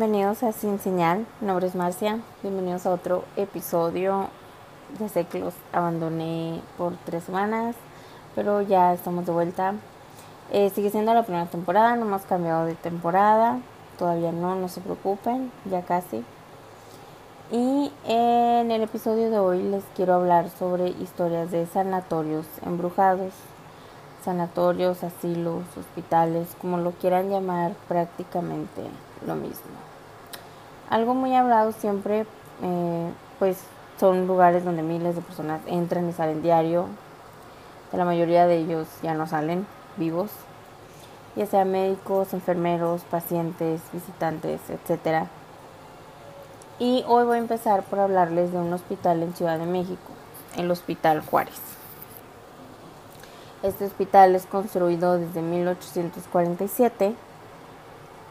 Bienvenidos a Sin Señal, mi nombre es Marcia, bienvenidos a otro episodio. Ya sé que los abandoné por tres semanas, pero ya estamos de vuelta. Eh, sigue siendo la primera temporada, no hemos cambiado de temporada, todavía no, no se preocupen, ya casi. Y en el episodio de hoy les quiero hablar sobre historias de sanatorios embrujados sanatorios, asilos, hospitales, como lo quieran llamar, prácticamente lo mismo. Algo muy hablado siempre, eh, pues son lugares donde miles de personas entran y salen diario. La mayoría de ellos ya no salen vivos, ya sea médicos, enfermeros, pacientes, visitantes, etc. Y hoy voy a empezar por hablarles de un hospital en Ciudad de México, el Hospital Juárez. Este hospital es construido desde 1847,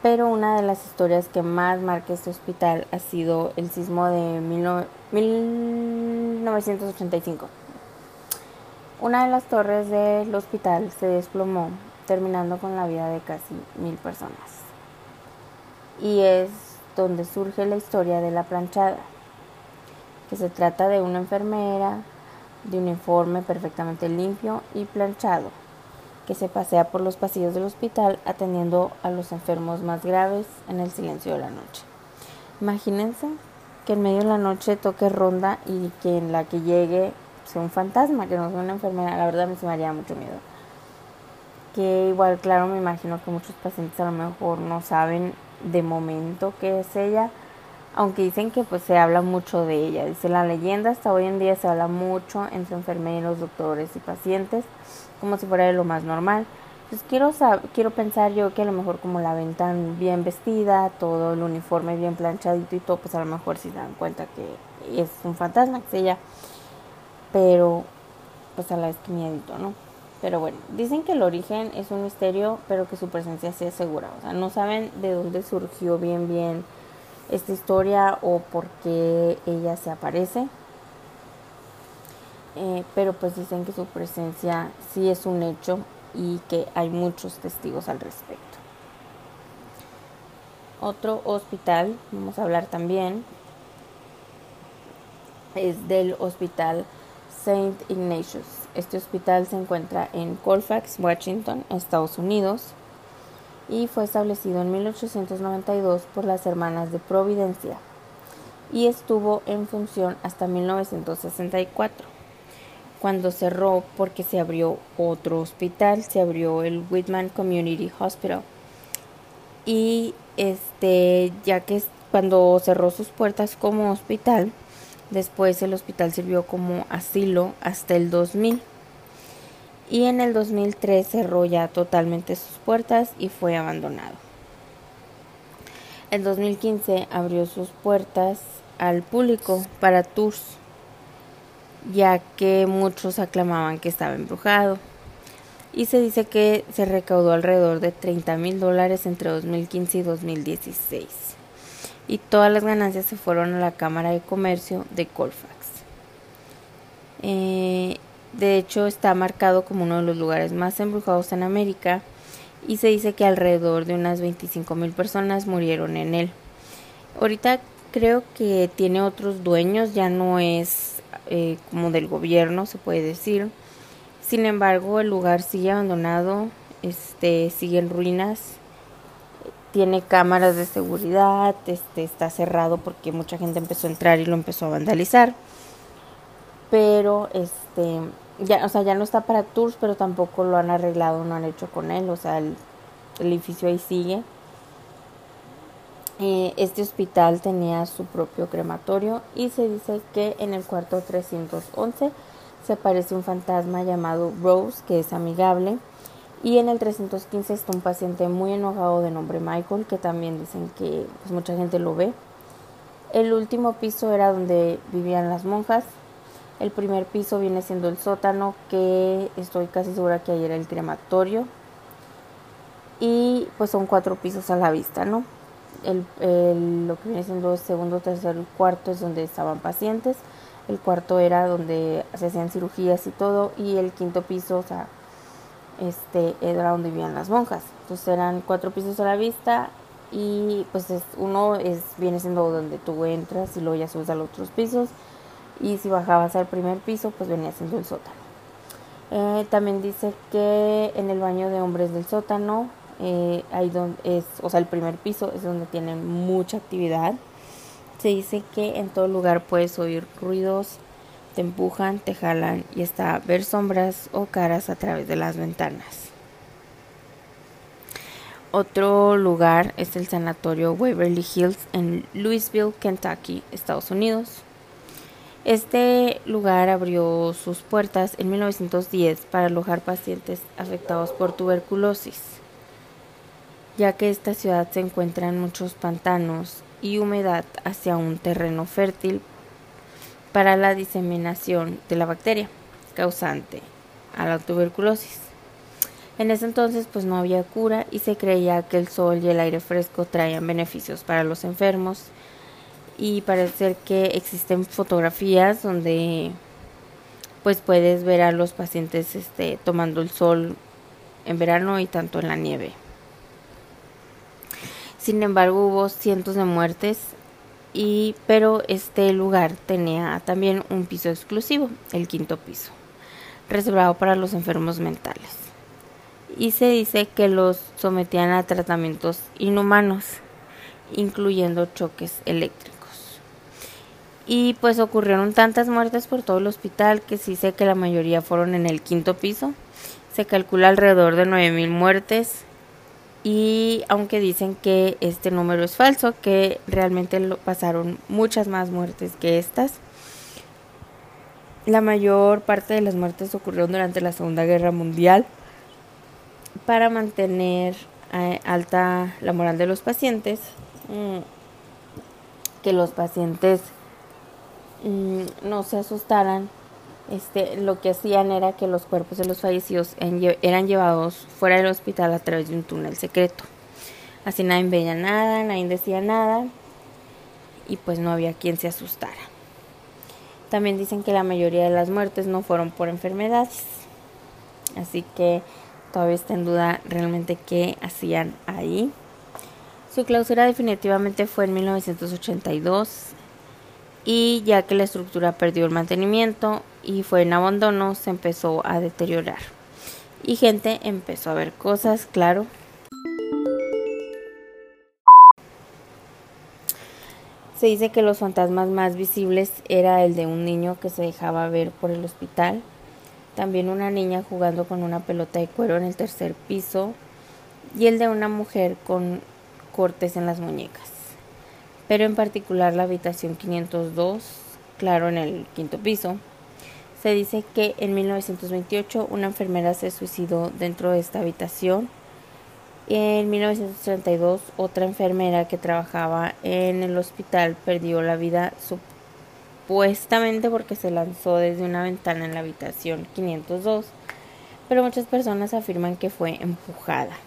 pero una de las historias que más marca este hospital ha sido el sismo de 1985. Una de las torres del hospital se desplomó, terminando con la vida de casi mil personas. Y es donde surge la historia de la planchada, que se trata de una enfermera de uniforme perfectamente limpio y planchado, que se pasea por los pasillos del hospital atendiendo a los enfermos más graves en el silencio de la noche. Imagínense que en medio de la noche toque ronda y que en la que llegue sea un fantasma, que no sea una enfermera, la verdad me se me haría mucho miedo. Que igual, claro, me imagino que muchos pacientes a lo mejor no saben de momento qué es ella, aunque dicen que pues se habla mucho de ella. Dice la leyenda hasta hoy en día se habla mucho entre enfermeros, doctores y pacientes, como si fuera de lo más normal. Pues quiero quiero pensar yo que a lo mejor como la ven tan bien vestida, todo el uniforme bien planchadito y todo, pues a lo mejor si se dan cuenta que es un fantasma, que es ella. Pero pues a la vez que miedito, ¿no? Pero bueno, dicen que el origen es un misterio, pero que su presencia sí es segura. O sea, no saben de dónde surgió bien bien esta historia o por qué ella se aparece. Eh, pero pues dicen que su presencia sí es un hecho y que hay muchos testigos al respecto. Otro hospital, vamos a hablar también, es del Hospital St. Ignatius. Este hospital se encuentra en Colfax, Washington, Estados Unidos y fue establecido en 1892 por las Hermanas de Providencia y estuvo en función hasta 1964, cuando cerró porque se abrió otro hospital, se abrió el Whitman Community Hospital. Y este, ya que cuando cerró sus puertas como hospital, después el hospital sirvió como asilo hasta el 2000 y en el 2003 cerró ya totalmente sus puertas y fue abandonado. En 2015 abrió sus puertas al público para tours, ya que muchos aclamaban que estaba embrujado. Y se dice que se recaudó alrededor de 30 mil dólares entre 2015 y 2016. Y todas las ganancias se fueron a la Cámara de Comercio de Colfax. Eh, de hecho, está marcado como uno de los lugares más embrujados en América y se dice que alrededor de unas 25 mil personas murieron en él. Ahorita creo que tiene otros dueños, ya no es eh, como del gobierno, se puede decir. Sin embargo, el lugar sigue abandonado, este, sigue en ruinas, tiene cámaras de seguridad, este, está cerrado porque mucha gente empezó a entrar y lo empezó a vandalizar pero este ya o sea ya no está para tours pero tampoco lo han arreglado no han hecho con él o sea el, edificio ahí sigue. Eh, este hospital tenía su propio crematorio y se dice que en el cuarto 311 se aparece un fantasma llamado Rose que es amigable y en el 315 está un paciente muy enojado de nombre Michael que también dicen que pues, mucha gente lo ve. El último piso era donde vivían las monjas el primer piso viene siendo el sótano, que estoy casi segura que ahí era el crematorio. Y pues son cuatro pisos a la vista, ¿no? El, lo que viene siendo el segundo, tercero y cuarto es donde estaban pacientes. El cuarto era donde se hacían cirugías y todo. Y el quinto piso, o sea, este, era donde vivían las monjas. Entonces eran cuatro pisos a la vista y pues es, uno es viene siendo donde tú entras y luego ya subes a los otros pisos y si bajabas al primer piso pues venía siendo el sótano. Eh, también dice que en el baño de hombres del sótano, eh, ahí donde es, o sea, el primer piso es donde tienen mucha actividad. Se dice que en todo lugar puedes oír ruidos, te empujan, te jalan y hasta ver sombras o caras a través de las ventanas. Otro lugar es el sanatorio Waverly Hills en Louisville, Kentucky, Estados Unidos. Este lugar abrió sus puertas en 1910 para alojar pacientes afectados por tuberculosis, ya que esta ciudad se encuentra en muchos pantanos y humedad hacia un terreno fértil para la diseminación de la bacteria causante a la tuberculosis. En ese entonces pues no había cura y se creía que el sol y el aire fresco traían beneficios para los enfermos y parece que existen fotografías donde pues puedes ver a los pacientes este, tomando el sol en verano y tanto en la nieve. Sin embargo, hubo cientos de muertes y pero este lugar tenía también un piso exclusivo, el quinto piso, reservado para los enfermos mentales. Y se dice que los sometían a tratamientos inhumanos, incluyendo choques eléctricos. Y pues ocurrieron tantas muertes por todo el hospital que sí sé que la mayoría fueron en el quinto piso. Se calcula alrededor de 9.000 muertes. Y aunque dicen que este número es falso, que realmente pasaron muchas más muertes que estas. La mayor parte de las muertes ocurrieron durante la Segunda Guerra Mundial para mantener eh, alta la moral de los pacientes. Mm, que los pacientes Mm, no se asustaran, este, lo que hacían era que los cuerpos de los fallecidos eran llevados fuera del hospital a través de un túnel secreto. Así nadie veía nada, nadie decía nada y pues no había quien se asustara. También dicen que la mayoría de las muertes no fueron por enfermedades. Así que todavía está en duda realmente qué hacían ahí. Su clausura definitivamente fue en 1982 y ya que la estructura perdió el mantenimiento y fue en abandono, se empezó a deteriorar. Y gente empezó a ver cosas, claro. Se dice que los fantasmas más visibles era el de un niño que se dejaba ver por el hospital, también una niña jugando con una pelota de cuero en el tercer piso y el de una mujer con cortes en las muñecas pero en particular la habitación 502, claro, en el quinto piso. Se dice que en 1928 una enfermera se suicidó dentro de esta habitación. En 1932 otra enfermera que trabajaba en el hospital perdió la vida supuestamente porque se lanzó desde una ventana en la habitación 502, pero muchas personas afirman que fue empujada.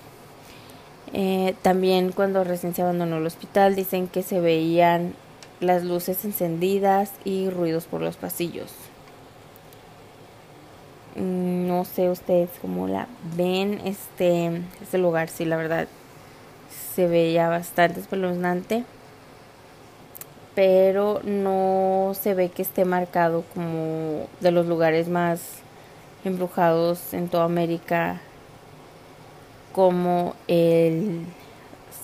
Eh, también cuando recién se abandonó el hospital dicen que se veían las luces encendidas y ruidos por los pasillos. Mm, no sé ustedes cómo la ven. Este, este lugar, sí, la verdad, se veía bastante espeluznante. Pero no se ve que esté marcado como de los lugares más embrujados en toda América como el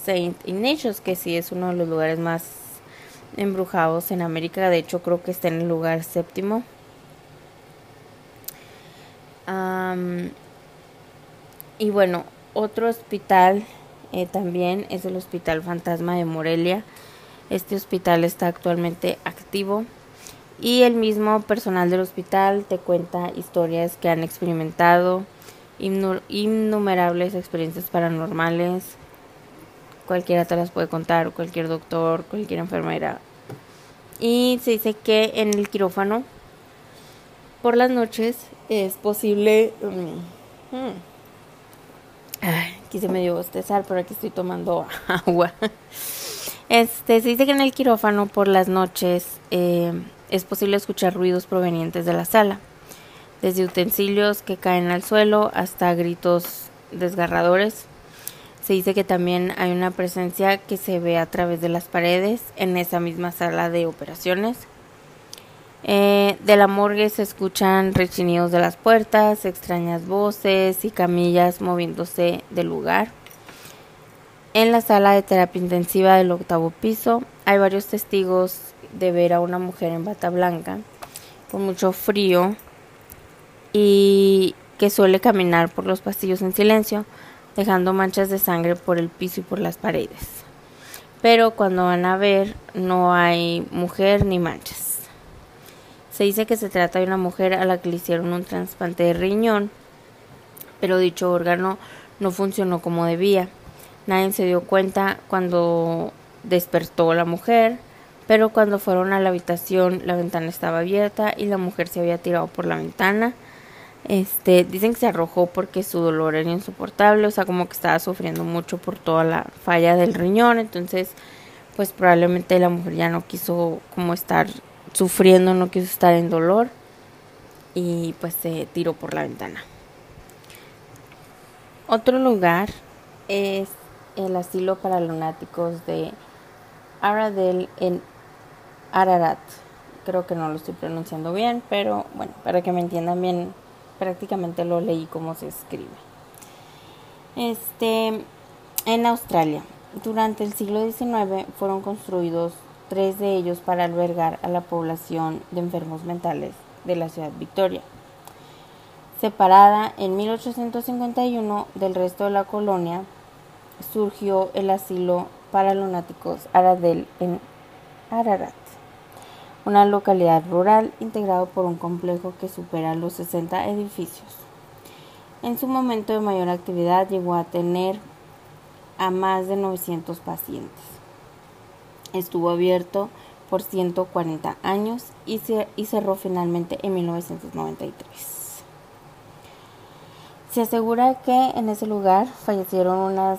Saint Ignatius, que sí es uno de los lugares más embrujados en América. De hecho, creo que está en el lugar séptimo. y bueno, otro hospital eh, también es el Hospital Fantasma de Morelia. Este hospital está actualmente activo y el mismo personal del hospital te cuenta historias que han experimentado innumerables experiencias paranormales. Cualquiera te las puede contar, cualquier doctor, cualquier enfermera. Y se dice que en el quirófano, por las noches, es posible... Um, hmm, aquí se me dio bostezar, pero aquí estoy tomando agua. Este, se dice que en el quirófano por las noches eh, es posible escuchar ruidos provenientes de la sala desde utensilios que caen al suelo hasta gritos desgarradores. Se dice que también hay una presencia que se ve a través de las paredes en esa misma sala de operaciones. Eh, de la morgue se escuchan rechinidos de las puertas, extrañas voces y camillas moviéndose del lugar. En la sala de terapia intensiva del octavo piso hay varios testigos de ver a una mujer en bata blanca con mucho frío y que suele caminar por los pasillos en silencio dejando manchas de sangre por el piso y por las paredes. Pero cuando van a ver no hay mujer ni manchas. Se dice que se trata de una mujer a la que le hicieron un trasplante de riñón, pero dicho órgano no funcionó como debía. Nadie se dio cuenta cuando despertó la mujer, pero cuando fueron a la habitación la ventana estaba abierta y la mujer se había tirado por la ventana este, dicen que se arrojó porque su dolor era insoportable, o sea, como que estaba sufriendo mucho por toda la falla del riñón, entonces, pues probablemente la mujer ya no quiso como estar sufriendo, no quiso estar en dolor y pues se tiró por la ventana. Otro lugar es el asilo para lunáticos de Aradel en Ararat. Creo que no lo estoy pronunciando bien, pero bueno, para que me entiendan bien prácticamente lo leí como se escribe. Este, en Australia, durante el siglo XIX fueron construidos tres de ellos para albergar a la población de enfermos mentales de la ciudad Victoria. Separada en 1851 del resto de la colonia, surgió el asilo para lunáticos Aradel en Ararat una localidad rural integrado por un complejo que supera los 60 edificios. En su momento de mayor actividad llegó a tener a más de 900 pacientes. Estuvo abierto por 140 años y, y cerró finalmente en 1993. Se asegura que en ese lugar fallecieron unas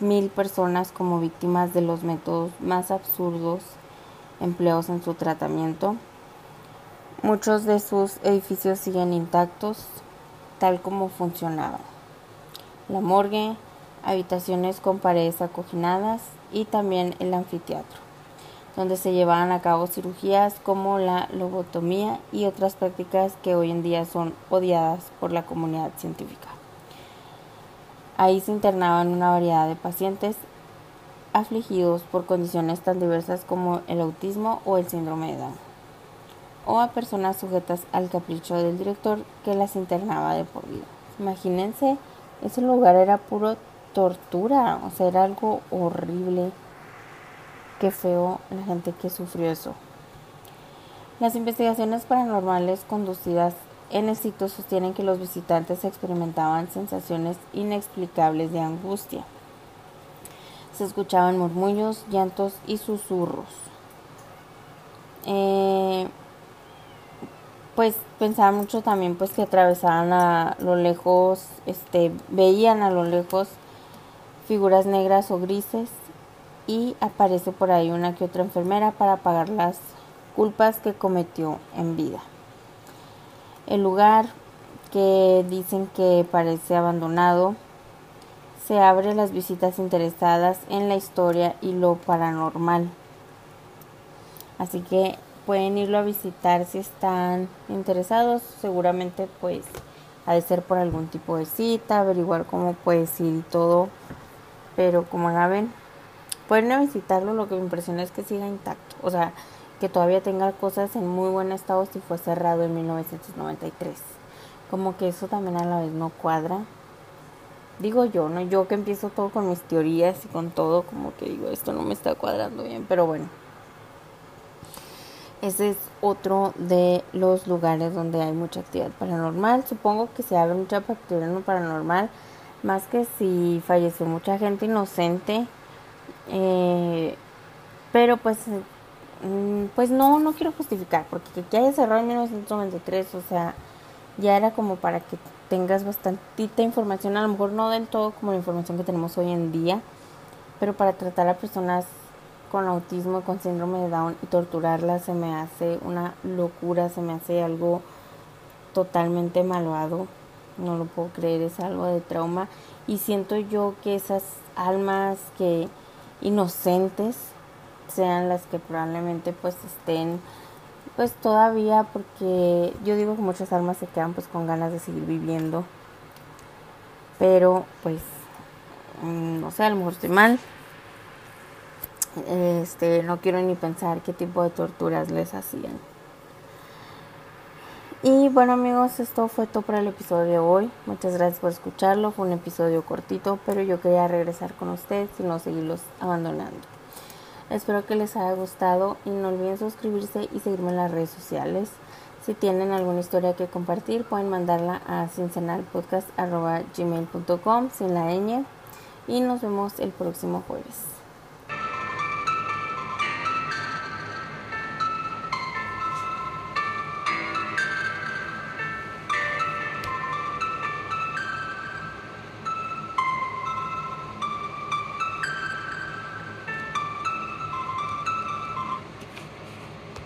mil personas como víctimas de los métodos más absurdos empleados en su tratamiento. Muchos de sus edificios siguen intactos, tal como funcionaban. La morgue, habitaciones con paredes acoginadas y también el anfiteatro, donde se llevaban a cabo cirugías como la lobotomía y otras prácticas que hoy en día son odiadas por la comunidad científica. Ahí se internaban una variedad de pacientes afligidos por condiciones tan diversas como el autismo o el síndrome de Down, o a personas sujetas al capricho del director que las internaba de por vida. Imagínense, ese lugar era puro tortura, o sea, era algo horrible. Qué feo la gente que sufrió eso. Las investigaciones paranormales conducidas en el sitio sostienen que los visitantes experimentaban sensaciones inexplicables de angustia se escuchaban murmullos, llantos y susurros. Eh, pues pensaba mucho también pues que atravesaban a lo lejos, este, veían a lo lejos figuras negras o grises y aparece por ahí una que otra enfermera para pagar las culpas que cometió en vida. El lugar que dicen que parece abandonado se abre las visitas interesadas en la historia y lo paranormal. Así que pueden irlo a visitar si están interesados. Seguramente pues ha de ser por algún tipo de cita, averiguar cómo puedes ir y todo. Pero como la ven, pueden ir a visitarlo. Lo que me impresiona es que siga intacto. O sea, que todavía tenga cosas en muy buen estado si fue cerrado en 1993. Como que eso también a la vez no cuadra digo yo, ¿no? Yo que empiezo todo con mis teorías y con todo, como que digo, esto no me está cuadrando bien, pero bueno. Ese es otro de los lugares donde hay mucha actividad paranormal. Supongo que se abre mucha actividad paranormal, más que si falleció mucha gente inocente. Eh, pero pues, mm, pues no, no quiero justificar, porque que haya cerrado en 1993, o sea, ya era como para que tengas bastantita información, a lo mejor no del todo como la información que tenemos hoy en día, pero para tratar a personas con autismo, con síndrome de Down y torturarlas se me hace una locura, se me hace algo totalmente malvado, no lo puedo creer, es algo de trauma. Y siento yo que esas almas que inocentes sean las que probablemente pues estén pues todavía porque yo digo que muchas almas se quedan pues con ganas de seguir viviendo pero pues mm, no sé a lo mejor estoy mal este no quiero ni pensar qué tipo de torturas les hacían y bueno amigos, esto fue todo para el episodio de hoy. Muchas gracias por escucharlo. Fue un episodio cortito, pero yo quería regresar con ustedes y no seguirlos abandonando. Espero que les haya gustado y no olviden suscribirse y seguirme en las redes sociales. Si tienen alguna historia que compartir, pueden mandarla a cincenalpodcast.gmail.com sin la ñ y nos vemos el próximo jueves.